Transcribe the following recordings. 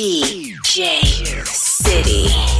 DJ City.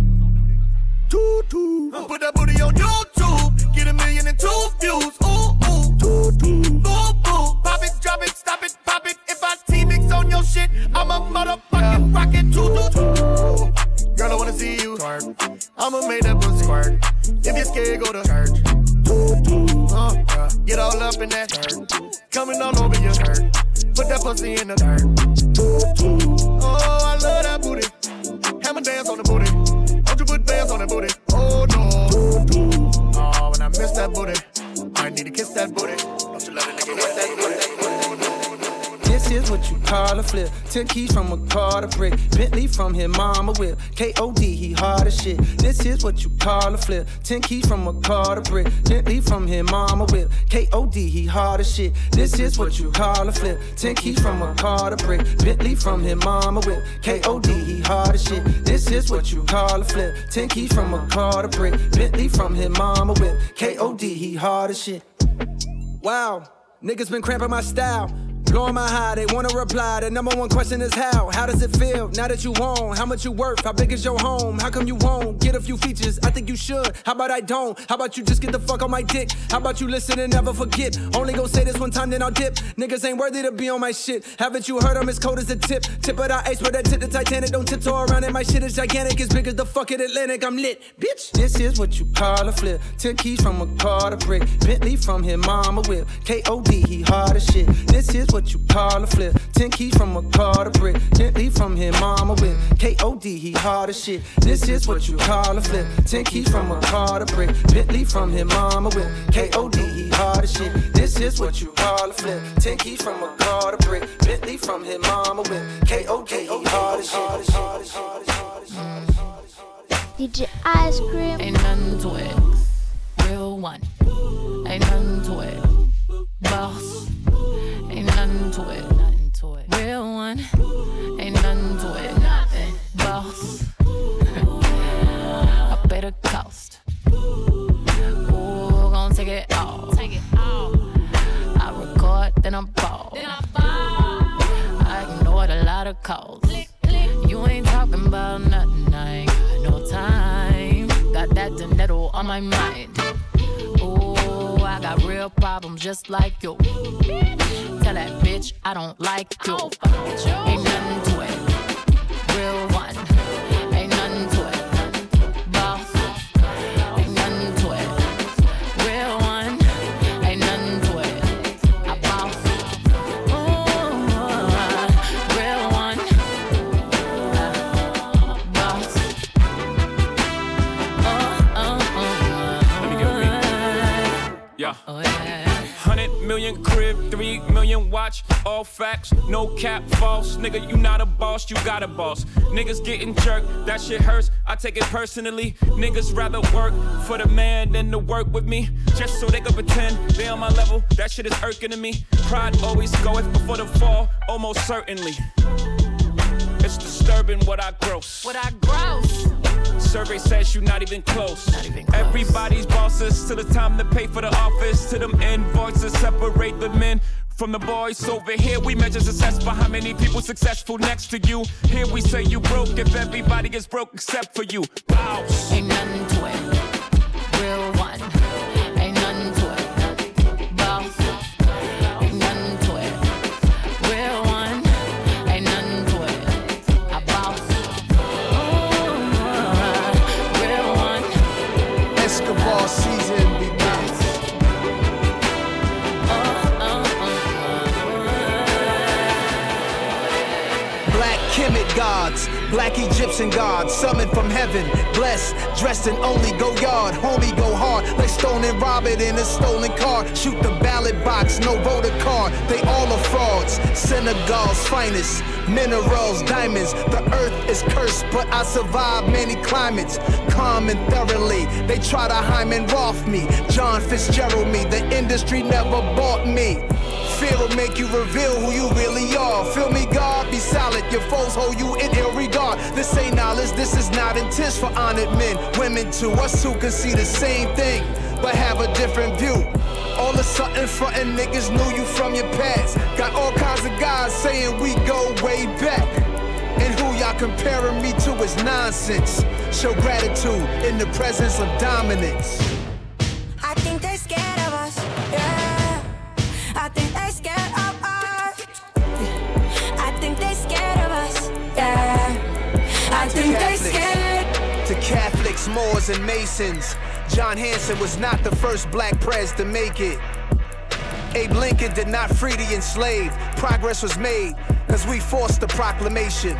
Toot toot. Put that booty on YouTube. Get a million and two views. Ten keys from a car to brick. Bentley from his mama whip. K.O.D. he hard as shit. This is what you call a flip. Ten keys from a car to brick. Bentley from his mama whip. K.O.D. he hard as shit. This is what you call a flip. Ten keys from a car to brick. Bentley from his mama whip. K.O.D. he hard as shit. This is what you call a flip. Ten keys from a car to brick. Bentley from his mama whip. K.O.D. he hard as shit. Wow, niggas been cramping my style. Blowing my high, they wanna reply. The number one question is how? How does it feel now that you own? How much you worth? How big is your home? How come you won't get a few features? I think you should. How about I don't? How about you just get the fuck on my dick? How about you listen and never forget? Only gon' say this one time, then I'll dip. Niggas ain't worthy to be on my shit. Haven't you heard I'm as cold as a tip? Tip of the ice, but that tip the Titanic. Don't tiptoe around it. My shit is gigantic, as big as the fucking Atlantic. I'm lit, bitch. This is what you call a flip. Ten keys from a car to brick. Bentley from his mama whip. K.O.D. he hard as shit. This is what you call a flip. Ten keys from a car to brick. Gently from his mama with K.O.D. He hard as shit. This is what you call a flip. Ten keys from a car to brick. Bentley from his mama with K.O.D. He hard as shit. This is what you call a flip. Ten keys from a car to brick. Bentley from his mama with K.O.D. He hard as shit. DJ Ice Cream. Ain't nothing to it. Problems just like you. Tell that bitch I don't like you. Ain't nothing to it. All facts, no cap, false. Nigga, you not a boss, you got a boss. Niggas getting jerked, that shit hurts, I take it personally. Niggas rather work for the man than to work with me, just so they can pretend they on my level. That shit is irking to me. Pride always goeth before the fall, almost certainly. It's disturbing what I gross. What I gross. Survey says you not even close. Not even close. Everybody's bosses till the time to pay for the office. To them invoices separate the men from the boys over here. We measure success by how many people successful next to you. Here we say you broke if everybody is broke except for you. Bounce. Senegal's finest, minerals, diamonds. The earth is cursed, but I survived many climates. Calm and thoroughly, they try to Hyman Roth me. John Fitzgerald me, the industry never bought me. Fear will make you reveal who you really are. Feel me, God? Be solid. Your foes hold you in ill this is not intent for honored men. Women too, us who can see the same thing, but have a different view. All of a sudden, frontin' niggas knew you from your past. Got all kinds of guys saying we go way back. And who y'all comparing me to is nonsense. Show gratitude in the presence of dominance. Catholics, Moors, and Masons, John Hanson was not the first black pres to make it. Abe Lincoln did not free the enslaved. Progress was made, cause we forced the proclamation.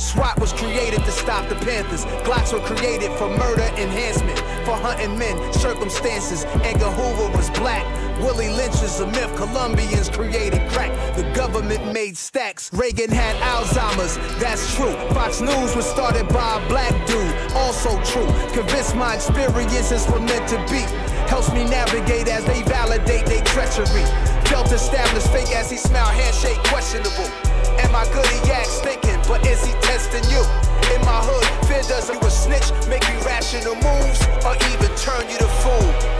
SWAT was created to stop the Panthers. Glocks were created for murder enhancement, for hunting men, circumstances. Edgar Hoover was black. Willie Lynch is a myth. Colombians created crack. The government made stacks. Reagan had Alzheimer's. That's true. Fox News was started by a black dude. Also true. Convinced my experiences were meant to be. Helps me navigate as they validate their treachery. Felt established fake as he smiled, handshake questionable. Am I good? He asked, thinking, but is he testing you? In my hood, fear does you a snitch, make you rational moves, or even turn you to fool.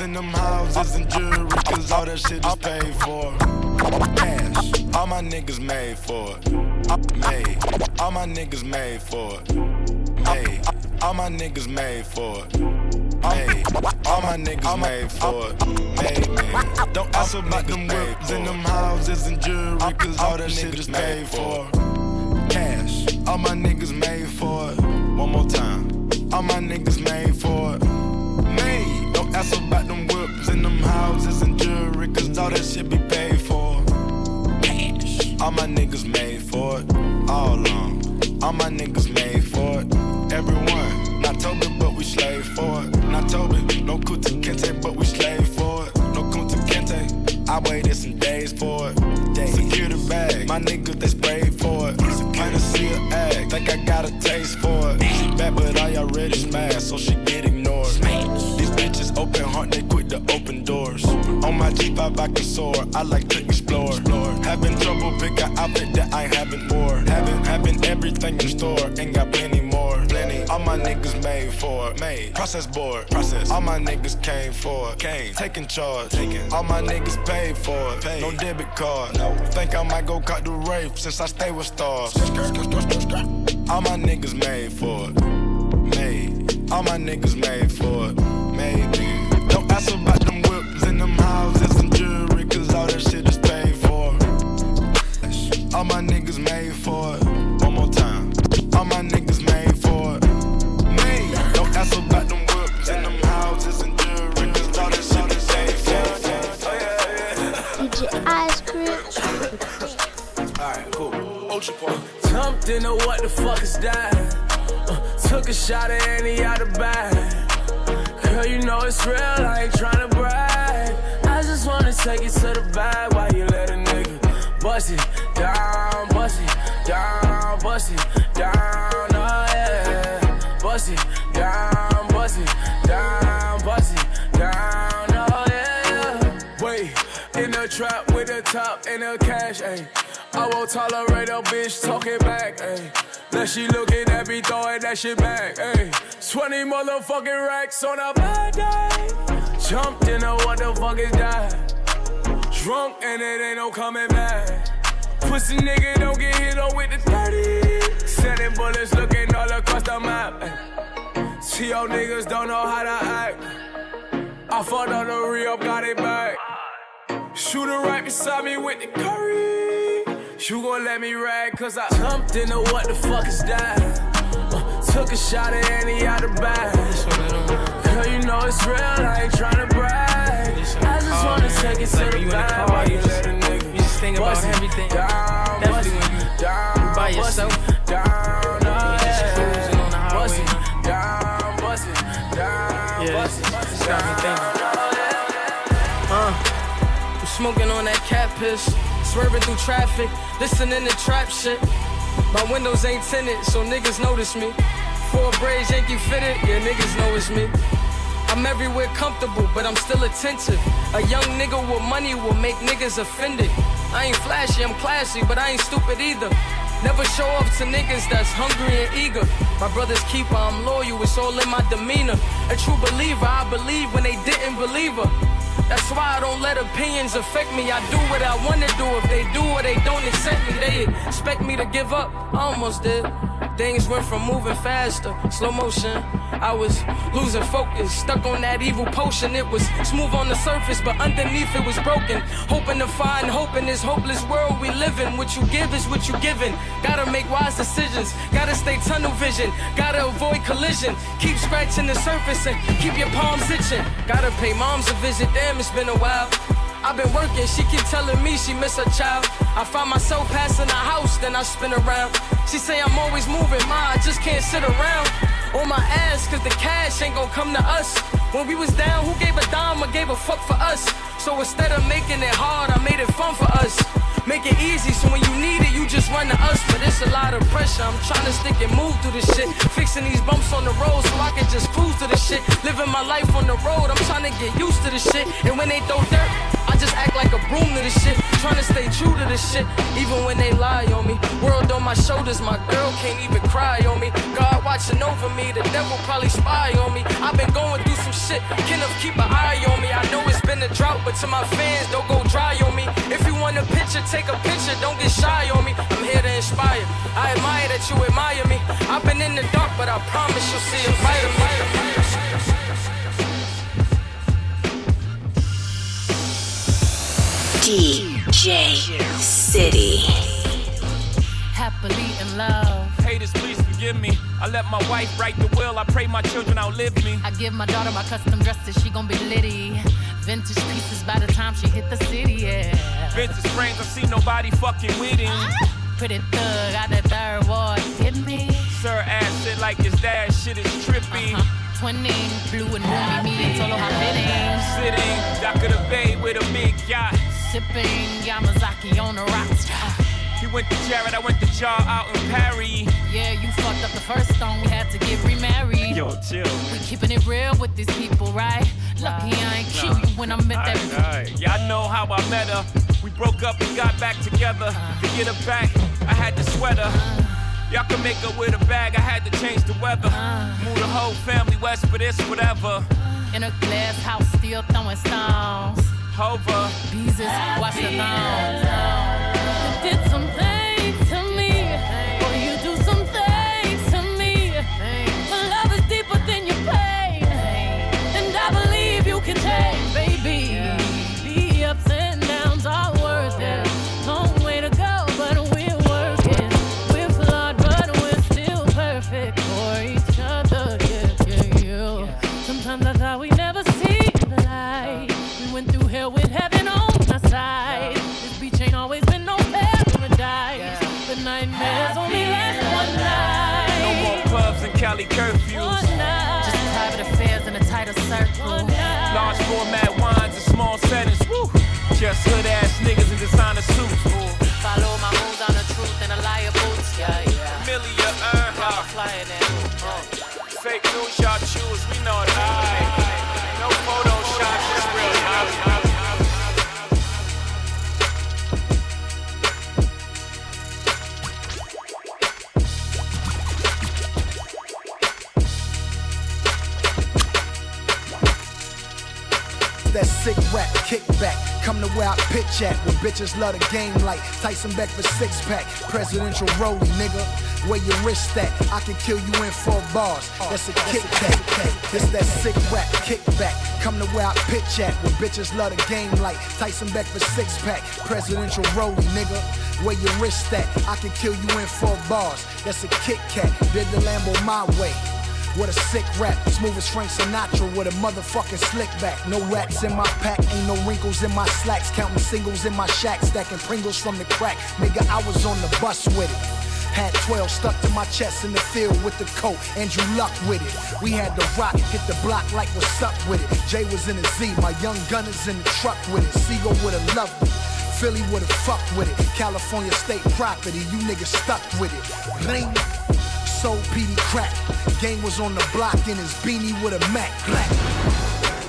Whips them houses and jewelry, cause all that shit is paid for. Cash. All my niggas made for it. Made. All my niggas made for it. Made. All my niggas made for it. Made. All my niggas made for it. Made, man. Don't ask about them whips and them houses and jewelry, cause all that shit is paid for. Cash. All my niggas made for it. One more time. All my niggas made for it. Made. Don't ask about all that shit be paid for. Cash. All my niggas made for it. All along. All my niggas made for it. Everyone. Not Toby, but we slave for it. Not Toby. No Kunta Kinte, but we slave for it. No Kunta Kinte. I waited some days for it. Days. Secure the bag. My niggas, they sprayed for it. Kinda see her act. Think I got a taste for it. She bad, but I already smashed, so she get ignored. These bitches open heart, they my G5, I soar. I like to explore. Having trouble pick an outfit that I haven't wore. Having, having everything in store, ain't got plenty more. Plenty. All my niggas made for it. Made. Process board. Process. All my niggas came for it. Came. Taking charge. Taking. All my niggas paid for it. Paid. No debit card. No. Think I might go cut the rape since I stay with stars. All my niggas made for it. Made. All my niggas made for it. Made. Don't ask about All my niggas made for it. One more time. All my niggas made for it. Made. Don't ask about them whips and them houses and jewelry, cause all that shit is paid for. DJ Ice Cream. Alright, cool. Ultra Park. Jumped into what the fuck is that? Uh, took a shot at any out the bag. Girl, you know it's real, I ain't tryna brag. I just wanna take it to the bag while you let a nigga bust it down, bust it down, bust it down, oh yeah. Bust it down, bust it down, bust it down, oh yeah. Wait, in the trap with the top and the cash, ayy. I won't tolerate a bitch talking back, ayy. Now she looking at me throwing that shit back, ayy. 20 motherfucking racks on a bad day. Jumped into what the fuck is that? Drunk and it ain't no coming back. Pussy nigga don't get hit on with the 30. Sending bullets looking all across the map. See y'all niggas don't know how to act. I fought on the re-up, got it back. Shooter right beside me with the curry. You gon' let me rag, cause I jumped into what the fuck is that? Uh, took a shot at any out the bag. Girl, you know it's real, I ain't tryna brag. I just wanna take it to Like when the you in the car, you you just- a nigga you just think about everything. Down, Definitely when you- down, by yourself. Down, oh just cruising on the highway. down, bust it down, Yeah, bust it it's- it's got me thinking. down, oh. Uh, I'm smoking on that cat piss, swerving through traffic, listening to trap shit. My windows ain't tinted, so niggas notice me. Four braids, Yankee fitted, yeah, niggas know it's me. I'm everywhere comfortable, but I'm still attentive. A young nigga with money will make niggas offended. I ain't flashy, I'm classy, but I ain't stupid either. Never show off to niggas that's hungry and eager. My brother's keeper, I'm loyal, it's all in my demeanor. A true believer, I believe when they didn't believe her. That's why I don't let opinions affect me. I do what I wanna do. If they do or they don't accept me, they expect me to give up. I almost did. Things went from moving faster, slow motion. I was losing focus, stuck on that evil potion. It was smooth on the surface, but underneath it was broken. Hoping to find hope in this hopeless world we live in. What you give is what you given. Gotta make wise decisions. Gotta stay tunnel vision. Gotta avoid collision. Keep scratching the surface and keep your palms itching. Gotta pay moms a visit. Damn, it's been a while. I've been working, she keep telling me she miss her child. I find myself passing the house, then I spin around. She say I'm always moving, ma, I just can't sit around. On my ass, cause the cash ain't gon' come to us. When we was down, who gave a dime or gave a fuck for us? So instead of making it hard, I made it fun for us. Make it easy, so when you need it, you just run to us. But it's a lot of pressure. I'm trying to stick and move through this shit. Fixing these bumps on the road so I can just cruise to the shit. Living my life on the road, I'm trying to get used to the shit. And when they throw dirt, just act like a broom to the shit. Trying to stay true to the shit, even when they lie on me. World on my shoulders, my girl can't even cry on me. God watching over me, the devil probably spy on me. I've been going through some shit, Kenneth keep an eye on me. I know it's been a drought, but to my fans, don't go dry on me. If you want a picture, take a picture, don't get shy on me. I'm here to inspire. I admire that you admire me. I've been in the dark, but I promise you'll see a brighter me. DJ City. Happily in love. Haters, please forgive me. I let my wife write the will. I pray my children outlive me. I give my daughter my custom dresses, she gon' be litty. Vintage pieces by the time she hit the city, yeah. Vintage frames, I see nobody fucking with him. Pretty thug out the third ward, hit me. Sir ass shit like his dad, shit is trippy. Uh-huh. Twinning, blue and Rumi, me and Solo how fitting. Sitting, dock of the bay with a big yacht. Sipping Yamazaki on the rocks. He went to Jared, I went to Jar out in Paris. Yeah, you fucked up the first stone, we had to get remarried. Yo, chill. We keeping it real with these people, right? Lucky I ain't kill you when I met that. Alright, Y'all know how I met her. We broke up and got back together. To get her back, I had to sweat her. Y'all can make her with a bag, I had to change the weather. Move the whole family west for this, whatever. In a glass house, still throwing stones. Hover. Jesus, watch the thongs. You did some Just hood ass Pitch. Where bitches love the game like Tyson Beckford six pack. Presidential rollie, nigga. Where your wrist at? I can kill you in four bars. That's a kickback. This that sick rap, kickback. Come to where I pitch at. Where bitches love the game like Tyson Beckford six pack. Presidential rollie, nigga. Where your wrist at? I can kill you in four bars. That's a Kit Kat. Did the Lambo my way. What a sick rap, smooth as Frank Sinatra with a motherfucking slick back. No rats in my pack, ain't no wrinkles in my slacks. Counting singles in my shack, stacking Pringles from the crack. Nigga, I was on the bus with it. Had 12 stuck to my chest in the field with the coat. Andrew Luck with it. We had the rock, hit the block like what's up with it. Jay was in the Z, my young gunners in the truck with it. Seagull would've loved it. Philly would've fucked with it. California state property, you niggas stuck with it. Ring sold PD crack. Gang was on the block in his beanie with a Mac black.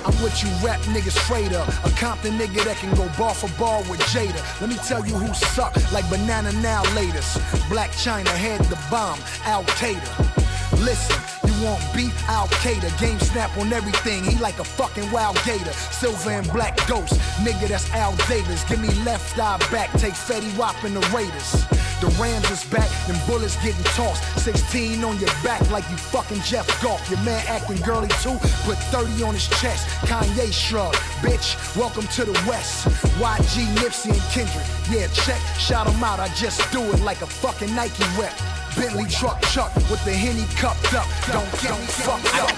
I'm what you rap niggas straight up. A Compton nigga that can go ball for ball with Jada. Let me tell you who suck like banana now latest. Blac Chyna had the bomb, Al Qaeda. Listen, want beef? Al Qaeda. Game snap on everything. He like a fucking wild gator. Silver and black ghost. Nigga, that's Al Davis. Give me left eye back. Take Fetty Wap and the Raiders. The Rams is back, them bullets getting tossed. 16 on your back like you fucking Jeff Goff. Your man acting girly too, put 30 on his chest. Kanye shrug, bitch, welcome to the West. YG, Nipsey, and Kendrick. Yeah, check, shout them out, I just do it like a fucking Nike rep. Bentley truck chuck with the henny cupped up. Don't get me fucked up.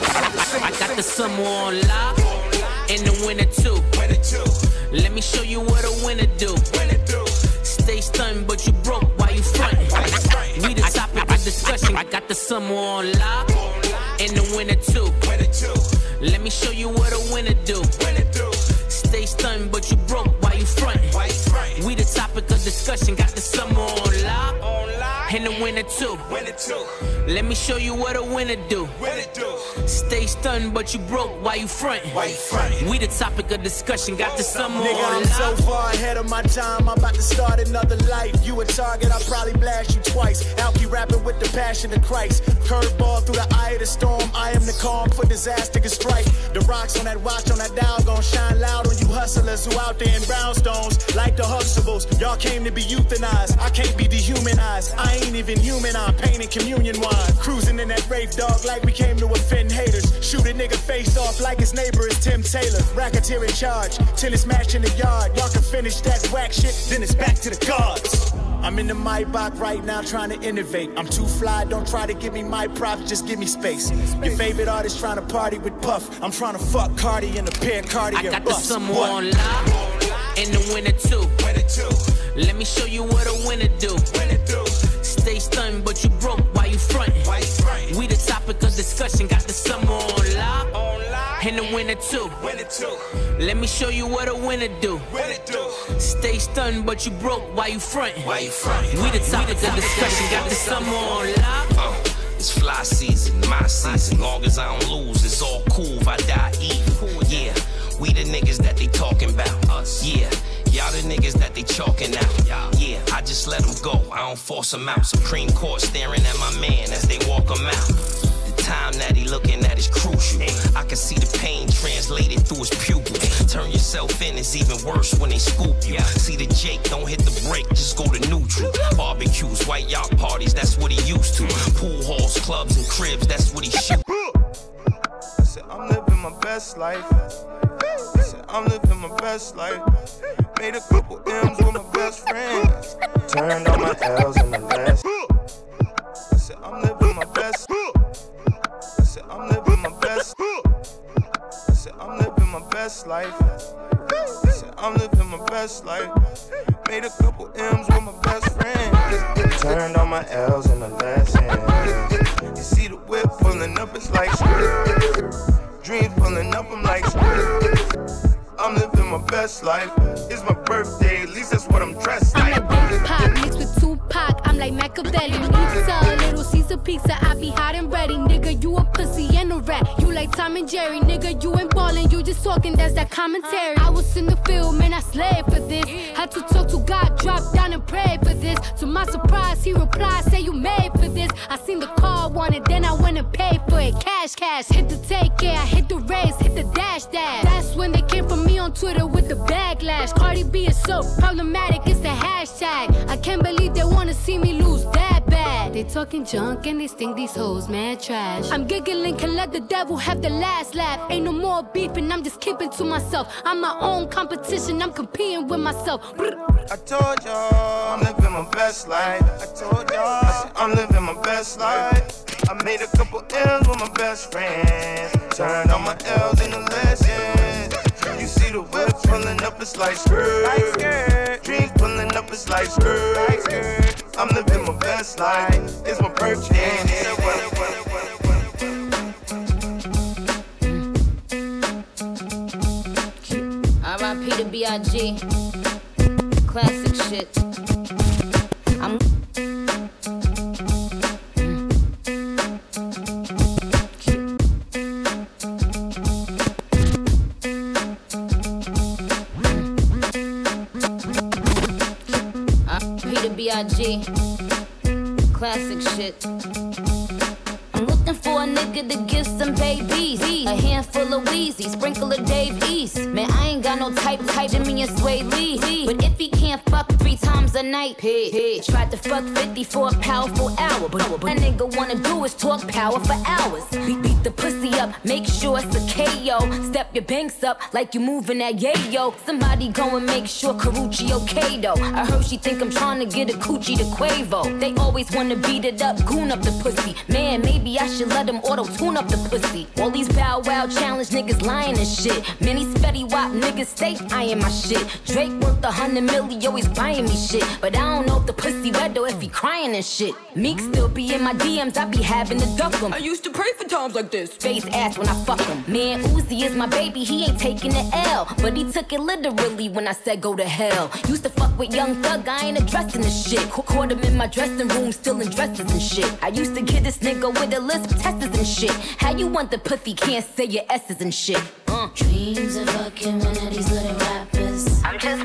I got the summer on lock and the winter too. Let me show you what a winner do. Stay stunned, but you broke while you frontin'. We the topic of discussion. I got the summer on lock and the winter too. Let me show you what a winner do. Stay stunned, but you broke while you frontin'. We the topic of discussion, got the summer. And the winner too. Let me show you what a winner do. Stay stunned, but you broke Why you frontin'. We the topic of discussion, got the summer Nigga, on I'm so far ahead of my time. I'm about to start another life. You a target, I'll probably blast you twice. Alky rapping with the passion of Christ. Curveball through the eye of the storm. I am the calm for disaster can strike. The rocks on that watch on that dial gon' shine loud on you hustlers who out there in brownstones. Like the Huxtables, y'all came to be euthanized. I can't be dehumanized. I ain't even human. I'm painting communion wine. Cruising in that rave dog like we came to offend haters. Shoot a nigga face off like his neighbor is Tim Taylor. Racketeer in charge till it's match in the yard. Y'all can finish that whack shit, then it's back to the guards. I'm in the Maybach right now trying to innovate. I'm too fly, don't try to give me my props, just give me space. Your favorite artist trying to party with Puff. I'm trying to fuck Cardi in a pair of Cartier I got the summer What? on lock. And the winner too. Let me show you what a winner do. Stay stunned, but you broke while you frontin'. We the topic of discussion, got the summer on lock. And the winner too. Let me show you what a winner do. Stay stunned, but you broke while you frontin'. We the topic of discussion, got the summer on lock. Uh, it's fly season, my season. Long as I don't lose, it's all cool if I die even. Yeah, we the niggas that they talking about. Yeah, y'all the niggas that they chalking out. Yeah, I just let them go, I don't force them out. Supreme Court staring at my man as they walk him out. The time that he looking at is crucial. I can see the pain translated through his pupils. Turn yourself in is even worse when they scoop you. See the Jake, don't hit the brake, just go to neutral. Barbecues, white yacht parties, that's what he used to. Pool halls, clubs, and cribs, that's what he shoot. I said, I'm living my best life. I said, I'm living my best life. Made a couple M's with my best friends. Turned all my L's in the last. I said, I'm living my best. I said, I'm living my best. I said, I'm living my best life. I said, I'm living my best life. Made a couple M's with my best friends. Turned all my L's in the last hand. You see the whip pulling up, it's like Dreams pulling up, I'm like I'm living my best life. It's my birthday, at least that's what I'm dressed like. I'm like Big Pop mixed with Tupac. Like Machiavelli. Pizza, little Caesar pizza. I be hot and ready. Nigga, you a pussy and a rat. You like Tom and Jerry. Nigga, you ain't ballin'. You just talking. That's that commentary. I was in the field, man. I slaved for this. Had to talk to God, drop down and pray for this. To my surprise, he replied, say you made for this. I seen the car, wanted, then I went and paid for it. Cash, cash. Hit the take care. I hit the raise, hit the dash, dash. That's when they came for me on Twitter with the backlash. Cardi B is so problematic, it's the hashtag. I can't believe they wanna see me lose that bad. They talking junk and they think these hoes mad trash. I'm giggling, can let the devil have the last laugh. Ain't no more beefing, I'm just keeping to myself. I'm my own competition, I'm competing with myself. Brr. I told y'all I'm living my best life. I told y'all I said, I'm living my best life. I made a couple M's with my best friends. Turned all my L's into lessons. You see the whip pulling up, it's like skirt. Dreams pulling up, it's like skirt. I'm living my best life. It's my birthday. R.I.P. to B.I.G. Classic shit. I'm. Classic shit. I'm looking for a nigga to give some babies. A handful of Weezy, sprinkle of Dave East. Man, I ain't got no type, type Jxmmi and Swae Lee. But if he can't fuck three times a night, he tried to fuck 50 for a powerful hour. But what a nigga wanna do is talk power for hours. Beat, beat the pussy up, make sure it's a KO. Step your banks up like you moving that yayo. Somebody go and make sure Karrueche okay though. I heard she think I'm trying to get a coochie to Quavo. They always wanna beat it up, goon up the pussy. Man, maybe I should let them auto tune up the pussy. All these bow wow challenge niggas lying and shit. Many spetty wop niggas stay eyeing my shit. Drake worth a hundred million, milli, always buying me shit. But I don't know if the pussy wet or if he crying and shit. Meek still be in my DMs, I be having to duck him. I used to pray for times like this. Face ass when I fuck him. Man, Uzi is my baby, he ain't taking the L. But he took it literally when I said go to hell. Used to fuck with Young Thug, I ain't addressing the shit. Ca- Caught him in my dressing room, still in dresses and shit. I used to get this nigga with a list of testers and shit. How you want the pussy, can't say your S's and shit. Uh. Dreams of fucking one of these little rappers. I'm just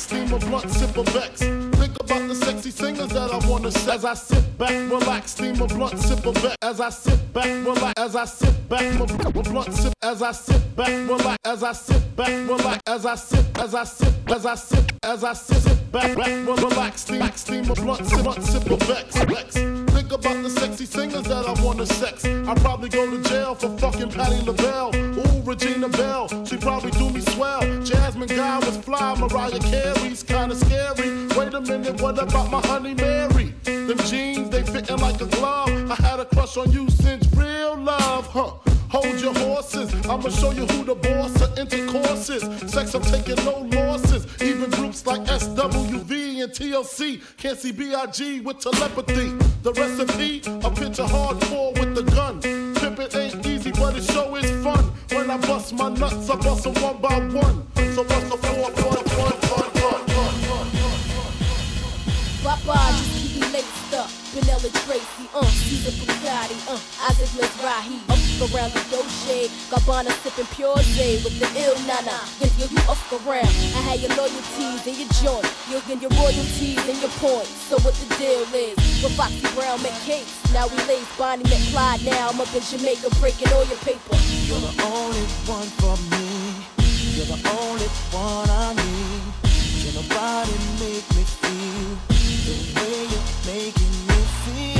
steam a blunt, sip a vex. Think about the sexy singers that I wanna see. As I sit back, relax, steam a blunt, sip a vex. As I sit back, relax. As I sit back, my blunt, sip. As I sit back, relax. As I sit back, relax. As I sit, as I sit, as I sit, as I sit, sit back, back, relax, steam, steam a blunt, sip, sip a vex, vex. Think about the sexy singers that I wanna sex. I probably go to jail for fucking Patti LaBelle. Ooh, Regina Belle, she probably do me swell. Jasmine Guy was fly, Mariah Carey's kinda scary. Wait a minute, what about my honey Mary? Them jeans, they fitting like a glove. I had a crush on you since real love, huh? Hold your horses, I'ma show you who the boss of intercourse is. Sex, I'm taking no losses. Even groups like SWV and TLC can't see BIG with telepathy. The recipe, a picture hardcore with the gun. Pimpin' ain't easy, but it show is fun. When I bust my nuts, I bust them one by one. So bust a four, four, four, four, four, four. Papa, just keep me laced up. Vanilla Tracy, uh, Caesar Bugatti, uh, Isaac Mizrahi. Up around the Dolce, Gabbana sipping pure J with the ill nana. Yeah, you, you up around. I had your loyalties and your joint. You'll get your royalties and your points. So what the deal is? With Foxy Brown cakes. Now we lace Bonnie McFly. Now I'm up in Jamaica breaking all your paper. You're the only one for me. You're the only one I need. Can nobody make me feel the way you're making me feel?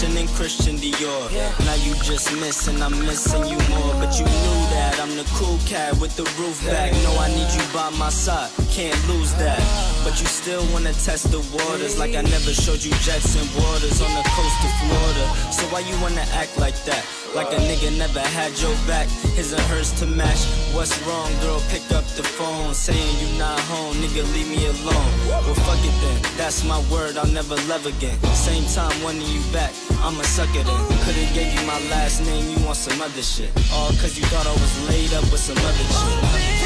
Christian and Christian Dior. Now you just missing, I'm missing you more. But you knew that I'm the cool cat with the roof back. No, I need you by my side, can't lose that. But you still wanna test the waters like I never showed you jets and waters on the coast of Florida. So why you wanna act like that? Like a nigga never had your back, his and hers to match. What's wrong, girl? Pick up the phone, saying you not home, nigga, leave me alone. Well, fuck it then, that's my word, I'll never love again. Same time wanting you back, I'ma suck it in. Could've gave you my last name, you want some other shit. All cause you thought I was laid up with some other shit. Oh,